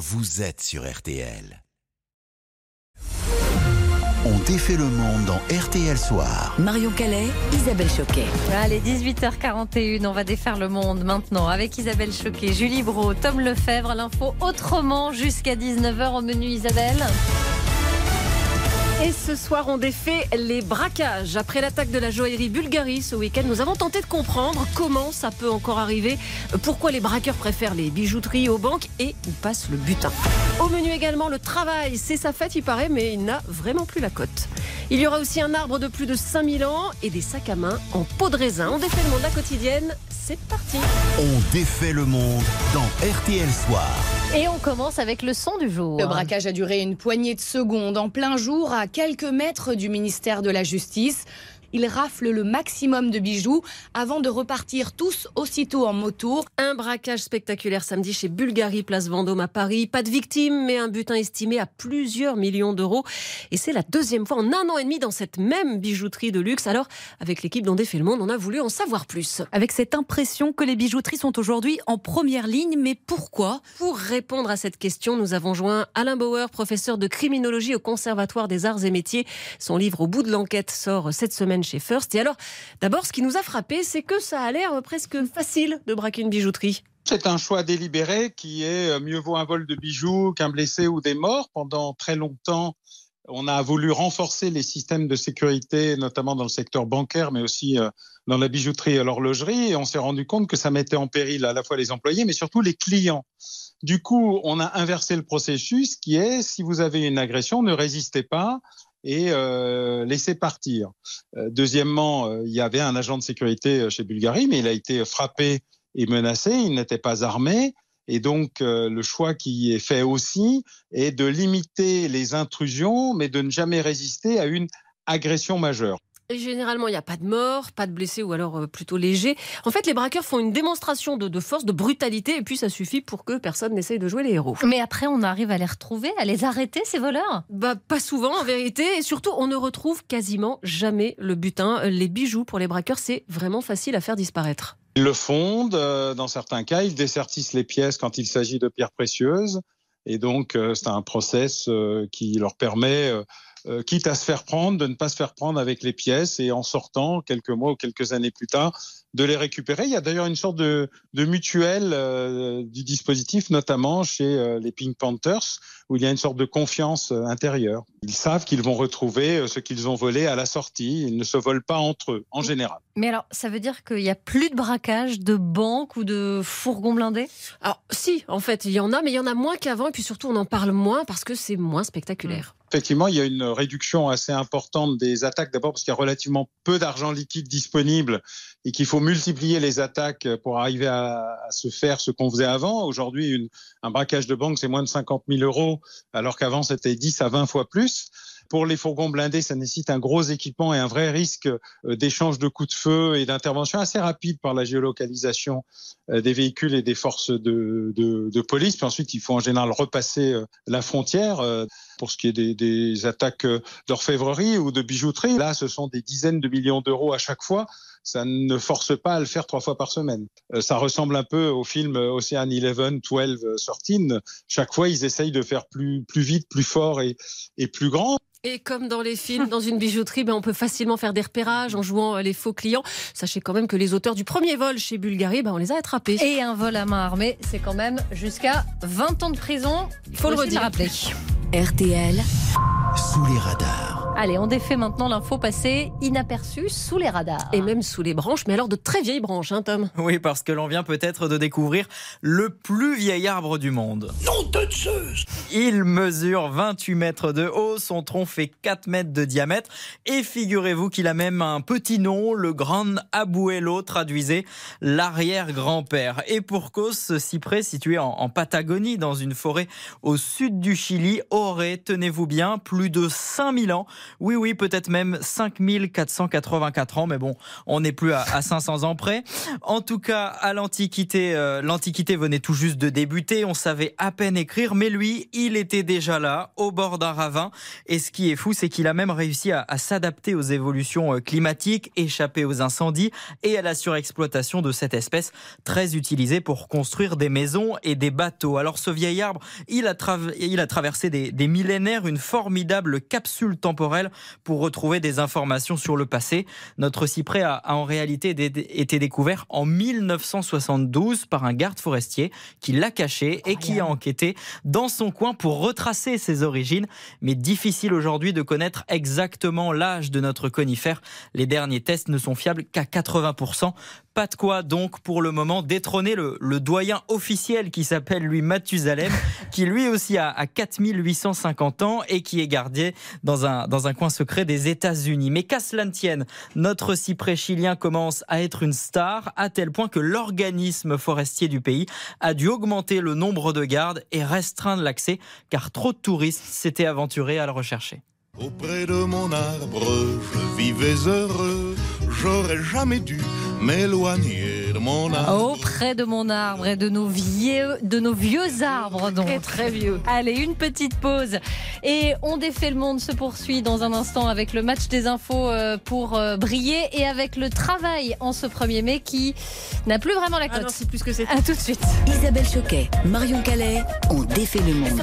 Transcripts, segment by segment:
vous êtes sur RTL. On défait le monde dans RTL Soir. Marion Calais, Isabelle Choquet. Allez, 18h41, on va défaire le monde maintenant avec Isabelle Choquet, Julie Bro, Tom Lefebvre. L'info autrement jusqu'à 19h au menu Isabelle. Et ce soir, on défait les braquages. Après l'attaque de la joaillerie Bulgarie ce week-end, nous avons tenté de comprendre comment ça peut encore arriver, pourquoi les braqueurs préfèrent les bijouteries aux banques et où passe le butin. Au menu également, le travail. C'est sa fête, il paraît, mais il n'a vraiment plus la cote. Il y aura aussi un arbre de plus de 5000 ans et des sacs à main en peau de raisin. On défait le monde la quotidienne. C'est parti. On défait le monde dans RTL Soir. Et on commence avec le son du jour. Le braquage a duré une poignée de secondes en plein jour à quelques mètres du ministère de la Justice. Ils raflent le maximum de bijoux avant de repartir tous aussitôt en moto. Un braquage spectaculaire samedi chez Bulgarie, place Vendôme à Paris. Pas de victimes, mais un butin estimé à plusieurs millions d'euros. Et c'est la deuxième fois en un an et demi dans cette même bijouterie de luxe. Alors, avec l'équipe dont défait le monde, on a voulu en savoir plus. Avec cette impression que les bijouteries sont aujourd'hui en première ligne, mais pourquoi? Pour répondre à cette question, nous avons joint Alain Bauer, professeur de criminologie au Conservatoire des Arts et Métiers. Son livre Au bout de l'enquête sort cette semaine chez First. Et alors, d'abord, ce qui nous a frappé, c'est que ça a l'air presque facile de braquer une bijouterie. C'est un choix délibéré qui est euh, mieux vaut un vol de bijoux qu'un blessé ou des morts. Pendant très longtemps, on a voulu renforcer les systèmes de sécurité, notamment dans le secteur bancaire, mais aussi euh, dans la bijouterie et l'horlogerie. Et on s'est rendu compte que ça mettait en péril à la fois les employés, mais surtout les clients. Du coup, on a inversé le processus qui est, si vous avez une agression, ne résistez pas et euh, laissez partir. Euh, deuxièmement, euh, il y avait un agent de sécurité chez Bulgarie, mais il a été frappé et menacé, il n'était pas armé. Et donc, le choix qui est fait aussi est de limiter les intrusions, mais de ne jamais résister à une agression majeure. Généralement, il n'y a pas de mort, pas de blessés ou alors euh, plutôt léger. En fait, les braqueurs font une démonstration de, de, force, de brutalité, et puis ça suffit pour que personne n'essaye de jouer les héros. Mais après, on arrive à les retrouver, à les arrêter, ces voleurs? Bah, pas souvent en vérité, et surtout, on ne retrouve quasiment jamais le butin. Les bijoux pour les braqueurs, c'est vraiment facile à faire disparaître. Ils le fondent, euh, dans certains cas, ils dessertissent les pièces quand il s'agit de pierres précieuses, et donc euh, c'est un process qui leur permet euh, quitte à se faire prendre, de ne pas se faire prendre avec les pièces et en sortant quelques mois ou quelques années plus tard, de les récupérer. Il y a d'ailleurs une sorte de, de mutuelle euh, du dispositif, notamment chez euh, les Pink Panthers, où il y a une sorte de confiance intérieure. Ils savent qu'ils vont retrouver ce qu'ils ont volé à la sortie. Ils ne se volent pas entre eux, en général. Mais alors, ça veut dire qu'il n'y a plus de braquage de banques ou de fourgons blindés? Alors, si, en fait, il y en a, mais il y en a moins qu'avant. Et puis surtout, on en parle moins parce que c'est moins spectaculaire. Effectivement, il y a une réduction assez importante des attaques. D'abord parce qu'il y a relativement peu d'argent liquide disponible et qu'il faut multiplier les attaques pour arriver à, se faire ce qu'on faisait avant. Aujourd'hui, un braquage de banque, c'est moins de 50 000 euros, alors qu'avant, c'était 10 à 20 fois plus. Pour les fourgons blindés, ça nécessite un gros équipement et un vrai risque euh, d'échange de coups de feu et d'intervention assez rapide par la géolocalisation euh, des véhicules et des forces de, de, police. Puis ensuite, il faut en général repasser euh, la frontière pour ce qui est des, des attaques d'orfèvrerie ou de bijouterie. Là, ce sont des dizaines de millions d'euros à chaque fois ça ne force pas à le faire trois fois par semaine. ça ressemble un peu au film Ocean Eleven, 12, 13. Chaque fois, ils essayent de faire plus, plus vite, plus fort et, et plus grand. Et comme dans les films, dans une bijouterie, ben on peut facilement faire des repérages en jouant les faux clients. Sachez quand même que les auteurs du premier vol chez Bulgarie, ben on les a attrapés. Et un vol à main armée, c'est quand même jusqu'à 20 ans de prison. Il faut, le redire. rappeler. RTL. Sous les radars. Allez, on défait maintenant l'info passée inaperçue sous les radars. Et même sous les branches, mais alors de très vieilles branches, hein, Tom? Oui, parce que l'on vient peut-être de découvrir le plus vieil arbre du monde. Non de Zeus Il mesure 28 mètres de haut, son tronc fait 4 mètres de diamètre, et figurez-vous qu'il a même un petit nom, le Grand Abuelo, traduisait l'arrière-grand-père. Et pour cause, ce cyprès situé en, en Patagonie, dans une forêt au sud du Chili, aurait, tenez-vous bien, plus de 5000 ans Oui, oui, peut-être même 5484 ans, mais bon, on n'est plus à, 500 ans près. En tout cas, à l'Antiquité, euh, l'Antiquité venait tout juste de débuter, on savait à peine écrire, mais lui, il était déjà là, au bord d'un ravin. Et ce qui est fou, c'est qu'il a même réussi à, s'adapter aux évolutions euh, climatiques, échapper aux incendies et à la surexploitation de cette espèce très utilisée pour construire des maisons et des bateaux. Alors ce vieil arbre, il a, traversé des millénaires, une formidable capsule temporelle pour retrouver des informations sur le passé. Notre cyprès a, en réalité été découvert en 1972 par un garde forestier qui l'a caché et qui a enquêté dans son coin pour retracer ses origines. Mais difficile aujourd'hui de connaître exactement l'âge de notre conifère. Les derniers tests ne sont fiables qu'à 80%. Pas de quoi donc pour le moment détrôner le, doyen officiel qui s'appelle lui Mathusalem, qui lui aussi a, a 4850 ans et qui est gardé dans un, dans un coin secret des États-Unis. Mais qu'à cela ne tienne, notre cyprès chilien commence à être une star à tel point que l'organisme forestier du pays a dû augmenter le nombre de gardes et restreindre l'accès car trop de touristes s'étaient aventurés à le rechercher. Auprès de mon arbre, je vivais heureux, j'aurais jamais dû m'éloigner de mon arbre. Auprès de mon arbre et de nos vieux, de nos vieux arbres, donc. Très, très vieux. Allez, une petite pause. Et On défait le monde se poursuit dans un instant avec le match des infos euh, pour euh, briller et avec le travail en ce 1er mai qui n'a plus vraiment la ah cote. c'est plus que c'est. À tout de suite. Isabelle Choquet, Marion Calais, on défait le monde.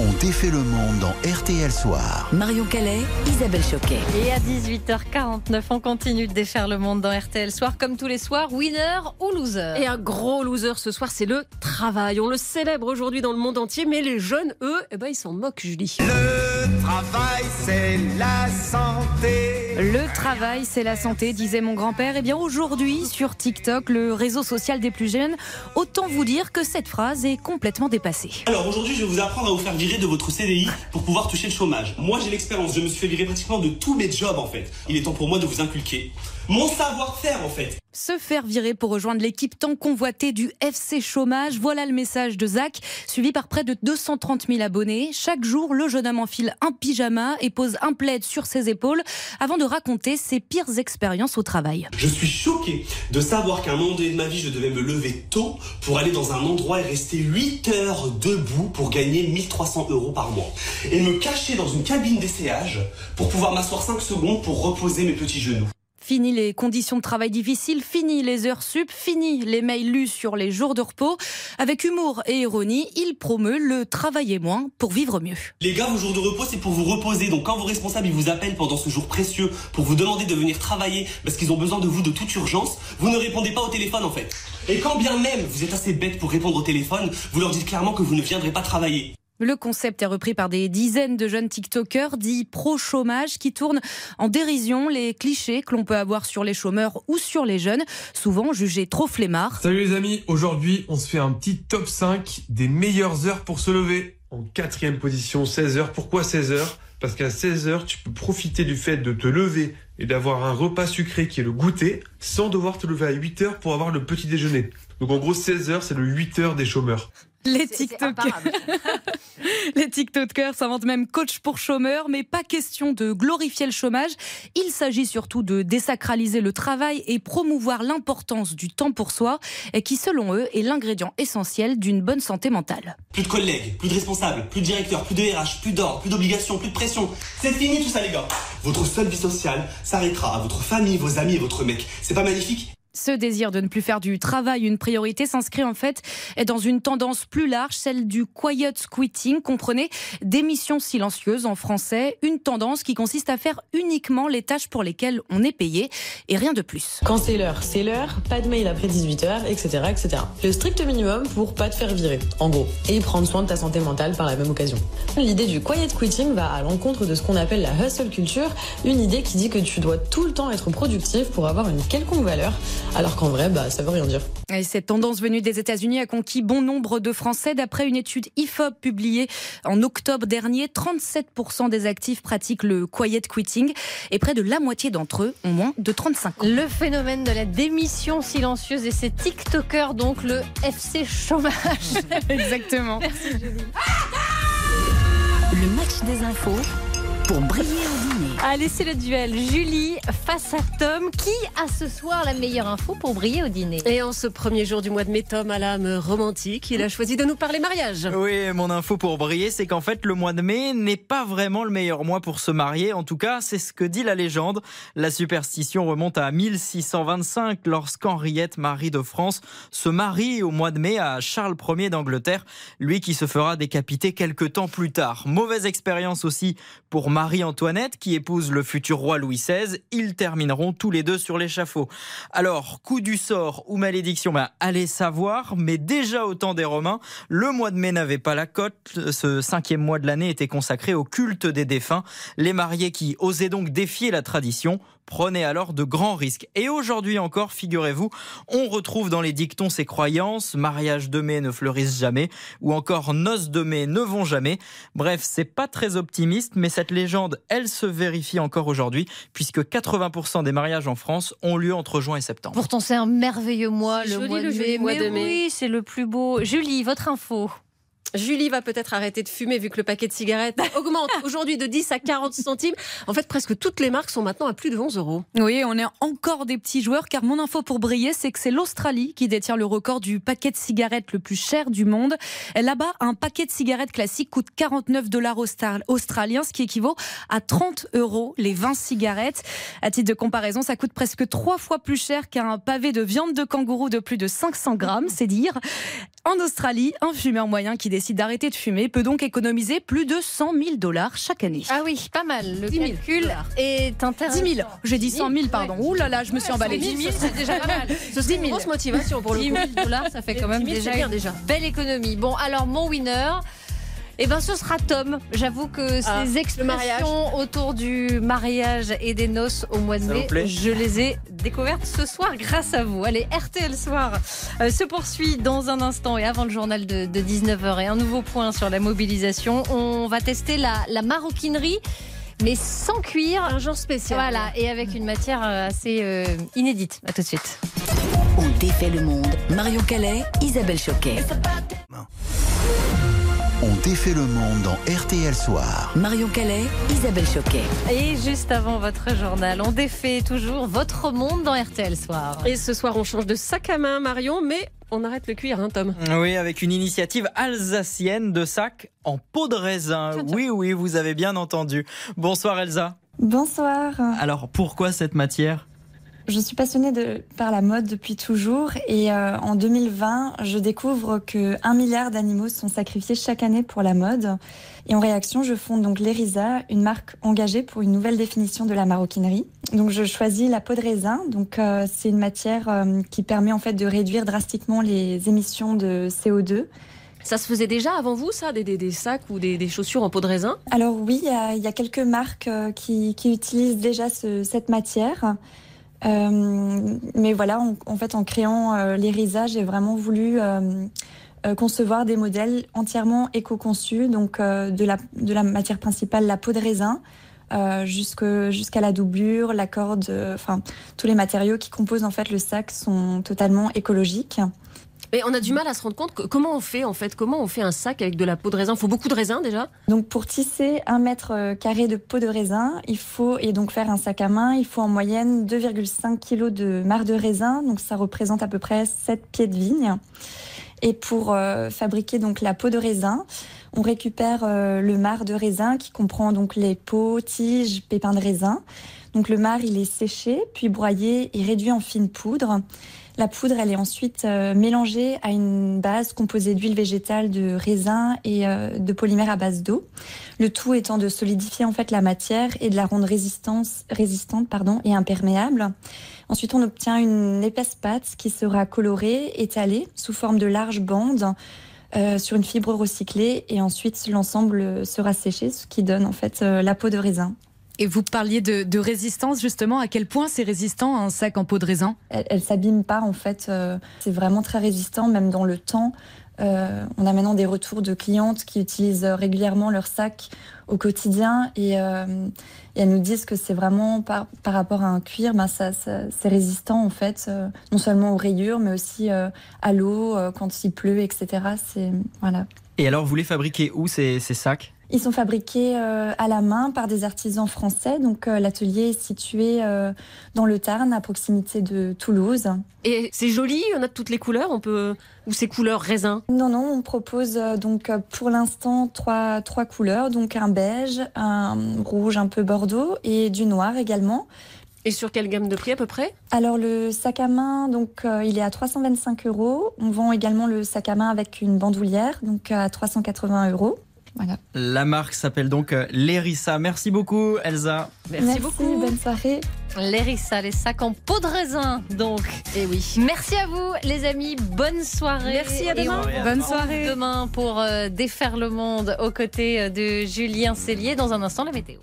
On défait le monde dans RTL Soir. Marion Calais, Isabelle Choquet. Et à 18h49, on continue de défaire le monde dans RTL Soir, comme tous les soirs, winner ou loser. Et un gros loser ce soir, c'est le travail. On le célèbre aujourd'hui dans le monde entier, mais les jeunes, eux, eh ben, ils s'en moquent, Julie. Le travail, c'est la santé. Le travail, c'est la santé, disait mon grand-père. Et eh bien aujourd'hui, sur TikTok, le réseau social des plus jeunes, autant vous dire que cette phrase est complètement dépassée. Alors aujourd'hui, je vais vous apprendre à vous faire de votre CDI pour pouvoir toucher le chômage. Moi, j'ai l'expérience. Je me suis fait virer pratiquement de tous mes jobs, en fait. Il est temps pour moi de vous inculquer mon savoir-faire, en fait. Se faire virer pour rejoindre l'équipe tant convoitée du FC Chômage. Voilà le message de Zach, suivi par près de 230 000 abonnés. Chaque jour, le jeune homme enfile un pyjama et pose un plaid sur ses épaules avant de raconter ses pires expériences au travail. Je suis choqué de savoir qu'à un moment donné de ma vie, je devais me lever tôt pour aller dans un endroit et rester 8 heures debout pour gagner 1300 euros par mois. Et me cacher dans une cabine d'essayage pour pouvoir m'asseoir 5 secondes pour reposer mes petits genoux. Fini les conditions de travail difficiles, fini les heures sup, fini les mails lus sur les jours de repos. Avec humour et ironie, il promeut le travailler moins pour vivre mieux. Les gars, vos jours de repos, c'est pour vous reposer. Donc quand vos responsables ils vous appellent pendant ce jour précieux pour vous demander de venir travailler parce qu'ils ont besoin de vous de toute urgence, vous ne répondez pas au téléphone en fait. Et quand bien même vous êtes assez bête pour répondre au téléphone, vous leur dites clairement que vous ne viendrez pas travailler. Le concept est repris par des dizaines de jeunes TikTokers dits pro-chômage qui tournent en dérision les clichés que l'on peut avoir sur les chômeurs ou sur les jeunes, souvent jugés trop flemmards. Salut les amis, aujourd'hui on se fait un petit top 5 des meilleures heures pour se lever. En quatrième position, 16 heures. Pourquoi 16 heures? Parce qu'à 16 heures, tu peux profiter du fait de te lever et d'avoir un repas sucré qui est le goûter sans devoir te lever à 8 heures pour avoir le petit déjeuner. Donc en gros, 16 heures, c'est le 8 heures des chômeurs. Les TikTokers. les TikTokers s'inventent même coach pour chômeurs, mais pas question de glorifier le chômage. Il s'agit surtout de désacraliser le travail et promouvoir l'importance du temps pour soi, qui selon eux est l'ingrédient essentiel d'une bonne santé mentale. Plus de collègues, plus de responsables, plus de directeurs, plus de RH, plus d'ordre, plus d'obligations, plus de pression. C'est fini tout ça les gars. Votre seule vie sociale s'arrêtera à votre famille, vos amis et votre mec. C'est pas magnifique? Ce désir de ne plus faire du travail une priorité s'inscrit en fait dans une tendance plus large, celle du quiet quitting, comprenez démission silencieuse en français, une tendance qui consiste à faire uniquement les tâches pour lesquelles on est payé et rien de plus. Quand c'est l'heure, c'est l'heure, pas de mail après 18h, etc., etc. Le strict minimum pour pas te faire virer, en gros, et prendre soin de ta santé mentale par la même occasion. L'idée du quiet quitting va à l'encontre de ce qu'on appelle la hustle culture, une idée qui dit que tu dois tout le temps être productif pour avoir une quelconque valeur alors qu'en vrai, bah, ça veut rien dire. Et cette tendance venue des États-Unis a conquis bon nombre de Français. D'après une étude IFOP publiée en octobre dernier, 37% des actifs pratiquent le quiet quitting et près de la moitié d'entre eux ont moins de 35 ans. Le phénomène de la démission silencieuse et ces TikTokers, donc le FC chômage. Exactement. Merci Julie. Le match des infos pour briller au dîner. Allez, c'est le duel. Julie face à Tom. Qui a ce soir la meilleure info pour briller au dîner? Et en ce premier jour du mois de mai, Tom a l'âme romantique. Il a choisi de nous parler mariage. Oui, mon info pour briller, c'est qu'en fait, le mois de mai n'est pas vraiment le meilleur mois pour se marier. En tout cas, c'est ce que dit la légende. La superstition remonte à 1625 lorsqu'Henriette, Marie de France, se marie au mois de mai à Charles Ier d'Angleterre, lui qui se fera décapiter quelques temps plus tard. Mauvaise expérience aussi pour Marie-Antoinette qui épouse le futur roi Louis XVI. Ils termineront tous les deux sur l'échafaud. Alors, coup du sort ou malédiction, ben, allez savoir, mais déjà au temps des Romains, le mois de mai n'avait pas la cote. Ce cinquième mois de l'année était consacré au culte des défunts. Les mariés qui osaient donc défier la tradition prenaient alors de grands risques. Et aujourd'hui encore, figurez-vous, on retrouve dans les dictons ces croyances, mariage de mai ne fleurissent jamais, ou encore noces de mai ne vont jamais. Bref, c'est pas très optimiste, mais cette légende, elle se vérifie encore aujourd'hui, puisque 80% des mariages en France ont lieu entre juin et septembre. Pourtant, c'est un merveilleux mois, le Joli, mois de le mai. joli mois Mais de mai. Oui, c'est le plus beau. Julie, votre info. Julie va peut-être arrêter de fumer vu que le paquet de cigarettes augmente aujourd'hui de 10 à 40 centimes. En fait, presque toutes les marques sont maintenant à plus de 11 euros. Oui, on est encore des petits joueurs car mon info pour briller, c'est que c'est l'Australie qui détient le record du paquet de cigarettes le plus cher du monde. Là-bas, un paquet de cigarettes classique coûte 49 dollars australiens, ce qui équivaut à 30 euros les 20 cigarettes. À titre de comparaison, ça coûte presque trois fois plus cher qu'un pavé de viande de kangourou de plus de 500 grammes, c'est dire. En Australie, un fumeur moyen qui décide d'arrêter de fumer peut donc économiser plus de 100 000 dollars chaque année. Ah oui, pas mal. Le 10 000 calcul dollars. est intéressant. 10 000. J'ai dit 100 000, pardon. Ouh là là, je me suis emballée. 10 000, c'est déjà pas mal. Ce serait une grosse motivation pour le 10 coup. 000 dollars, ça fait quand même 10 000, déjà une déjà. belle économie. Bon, alors mon winner. Eh ben, ce sera Tom. J'avoue que Ah, ces expressions autour du mariage et des noces au mois de mai, je les ai découvertes ce soir grâce à vous. Allez, RTL Soir euh, se poursuit dans un instant et avant le journal de, de 19h. Et un nouveau point sur la mobilisation. On va tester la, la maroquinerie, mais sans cuir. Un genre spécial. Voilà, et avec une matière euh, assez euh, inédite. À tout de suite. On défait le monde. Marion Calais, Isabelle Choquet. On défait le monde dans RTL Soir. Marion Calais, Isabelle Choquet. Et juste avant votre journal, on défait toujours votre monde dans RTL Soir. Et ce soir, on change de sac à main, Marion, mais on arrête le cuir, hein, Tom. Oui, avec une initiative alsacienne de sac en peau de raisin. Oui, oui, vous avez bien entendu. Bonsoir Elsa. Bonsoir. Alors, pourquoi cette matière? Je suis passionnée de, par la mode depuis toujours et euh, en 2020, je découvre que un milliard d'animaux sont sacrifiés chaque année pour la mode. Et en réaction, je fonde donc l'Erisa, une marque engagée pour une nouvelle définition de la maroquinerie. Donc je choisis la peau de raisin. Donc euh, c'est une matière euh, qui permet en fait de réduire drastiquement les émissions de CO2. Ça se faisait déjà avant vous, ça, des, des- des sacs ou des, des chaussures en peau de raisin? Alors oui, il y a, il y a quelques marques qui, qui utilisent déjà ce- cette matière. Euh, mais voilà, en, fait, en créant euh, l'Erisa, j'ai vraiment voulu euh, concevoir des modèles entièrement éco-conçus, donc de, la, matière principale, la peau de raisin, jusqu'à la doublure, la corde, enfin tous les matériaux qui composent en fait le sac sont totalement écologiques. Mais on a du mal à se rendre compte comment on fait en fait? Comment on fait un sac avec de la peau de raisin? Il faut beaucoup de raisin déjà? Donc pour tisser un mètre euh, carré de peau de raisin, il faut et donc faire un sac à main, il faut en moyenne 2,5 kg de marc de raisin, donc ça représente à peu près 7 pieds de vigne. Et pour euh, fabriquer donc la peau de raisin, on récupère euh, le marc de raisin qui comprend donc les peaux, tiges, pépins de raisin. Donc le marc, il est séché, puis broyé et réduit en fine poudre. La poudre, elle est ensuite euh, mélangée à une base composée d'huile végétale, de raisin et euh, de polymère à base d'eau. Le tout étant de solidifier en fait la matière et de la rendre résistance, résistante pardon, et imperméable. Ensuite, on obtient une épaisse pâte qui sera colorée, étalée sous forme de larges bandes euh, sur une fibre recyclée et ensuite l'ensemble sera séché, ce qui donne en fait la peau de raisin. Et vous parliez de, de résistance, justement. À quel point c'est résistant un sac en peau de raisin? Elle, elle s'abîme pas en fait. euh, c'est vraiment très résistant, même dans le temps. Euh, on a maintenant des retours de clientes qui utilisent régulièrement leur sac au quotidien et, euh, et elles nous disent que c'est vraiment par, par rapport à un cuir, ben ça, ça- c'est résistant en fait, euh, non seulement aux rayures, mais aussi euh, à l'eau euh, quand il pleut, etc. C'est voilà. Et alors, vous les fabriquez où ces, ces sacs? Ils sont fabriqués euh, à la main par des artisans français. Donc euh, l'atelier est situé euh, dans le Tarn, à proximité de Toulouse. Et c'est joli, on a de toutes les couleurs, on peut ou ces couleurs raisin? Non, non, on propose donc pour l'instant trois, trois couleurs, donc un beige, un rouge un peu bordeaux et du noir également. Et sur quelle gamme de prix à peu près? Alors le sac à main, donc il est à 325 euros. On vend également le sac à main avec une bandoulière, donc à 380 euros. La marque s'appelle donc euh, Lérissa. Merci beaucoup, Elsa. Merci, beaucoup. Bonne soirée. Lérissa, les sacs en peau de raisin, donc. Et eh oui. Merci à vous, les amis. Bonne soirée. Merci à demain. Bonne soirée. Demain pour euh, défaire le monde aux côtés de Julien Cellier. Dans un instant, la météo.